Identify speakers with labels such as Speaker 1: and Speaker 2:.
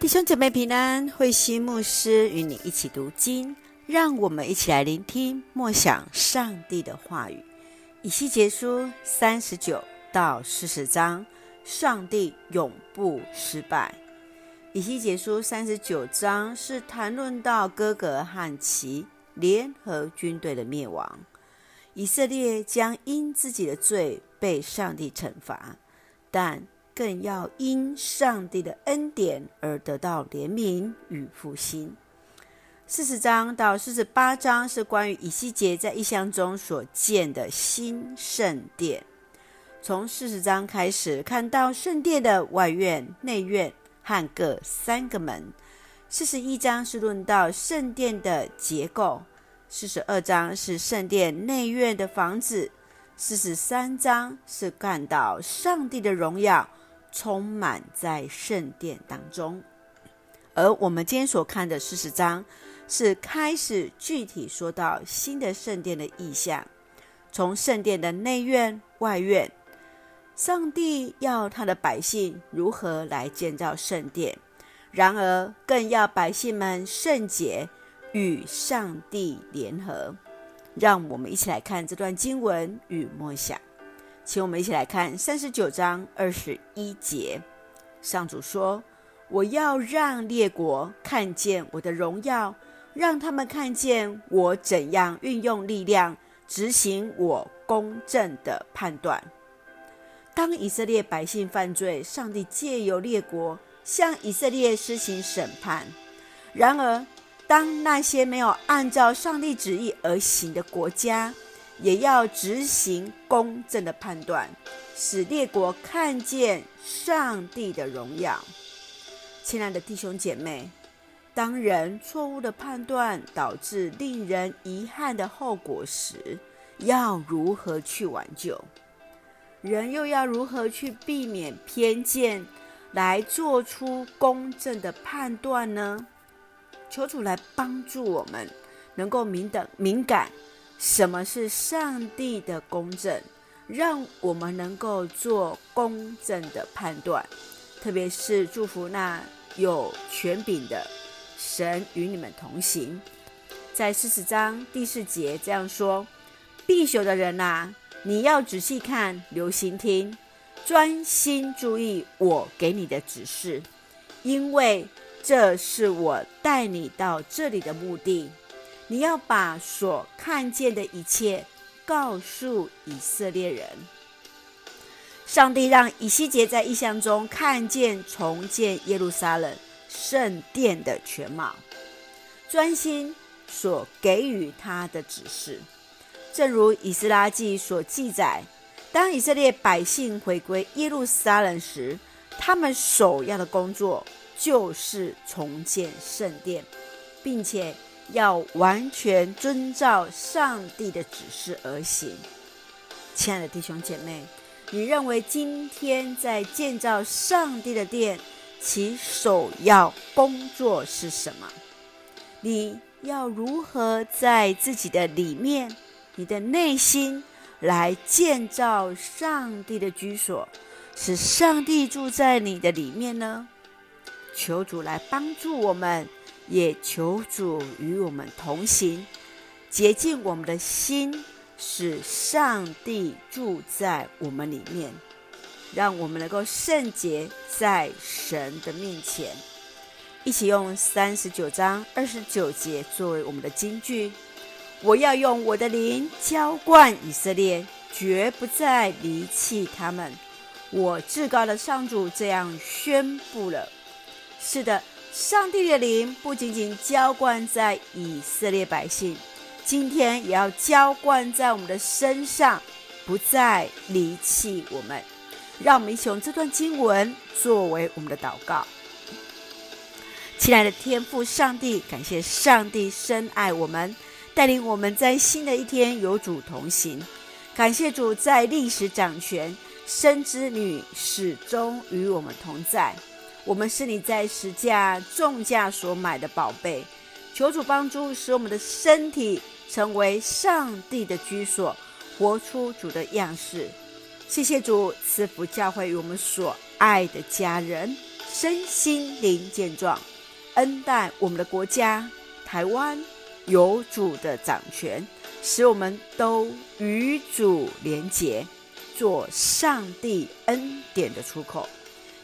Speaker 1: 弟兄姐妹平安，慧馨牧师与你一起读经，让我们一起来聆听默想上帝的话语。以西结书三十九到四十章，上帝永不失败。以西结书三十九章是谈论到哥格和其联合军队的灭亡，以色列将因自己的罪被上帝惩罚，但更要因上帝的恩典而得到怜悯与复兴。四十章到四十八章是关于以西结在异象中所见的新圣殿。从四十章开始，看到圣殿的外院、内院和各三个门。四十一章是论到圣殿的结构。四十二章是圣殿内院的房子。四十三章是看到上帝的荣耀。充满在圣殿当中，而我们今天所看的四十章是开始具体说到新的圣殿的意象，从圣殿的内院、外院，上帝要他的百姓如何来建造圣殿，然而更要百姓们圣洁与上帝联合。让我们一起来看这段经文与默想。请我们一起来看三十九章二十一节，上主说：“我要让列国看见我的荣耀，让他们看见我怎样运用力量执行我公正的判断。当以色列百姓犯罪，上帝借由列国向以色列施行审判；然而，当那些没有按照上帝旨意而行的国家，也要执行公正的判断，使列国看见上帝的荣耀。亲爱的弟兄姐妹，当人错误的判断导致令人遗憾的后果时，要如何去挽救？人又要如何去避免偏见，来做出公正的判断呢？求主来帮助我们，能够明的敏感。什么是上帝的公正？让我们能够做公正的判断，特别是祝福那有权柄的神与你们同行。在四十章第四节这样说：“必朽的人呐，你要仔细看，留心听，专心注意我给你的指示，因为这是我带你到这里的目的。”你要把所看见的一切告诉以色列人。上帝让以西结在异象中看见重建耶路撒冷圣殿的全貌，专心所给予他的指示。正如以斯拉记所记载，当以色列百姓回归耶路撒冷时，他们首要的工作就是重建圣殿，并且。要完全遵照上帝的指示而行。亲爱的弟兄姐妹，你认为今天在建造上帝的殿，其首要工作是什么？你要如何在自己的里面、你的内心来建造上帝的居所，使上帝住在你的里面呢？求主来帮助我们。也求主与我们同行，洁净我们的心，使上帝住在我们里面，让我们能够圣洁在神的面前。一起用三十九章二十九节作为我们的金句：我要用我的灵浇灌以色列，绝不再离弃他们。我至高的上主这样宣布了。是的。上帝的灵不仅仅浇灌在以色列百姓，今天也要浇灌在我们的身上，不再离弃我们。让我们一起用这段经文作为我们的祷告。亲爱的天父上帝，感谢上帝深爱我们，带领我们在新的一天有主同行。感谢主在历史掌权，深知你始终与我们同在。我们是你在十架重价所买的宝贝，求主帮助，使我们的身体成为上帝的居所，活出主的样式。谢谢主赐福教会与我们所爱的家人，身心灵健壮，恩待我们的国家台湾有主的掌权，使我们都与主连结，做上帝恩典的出口。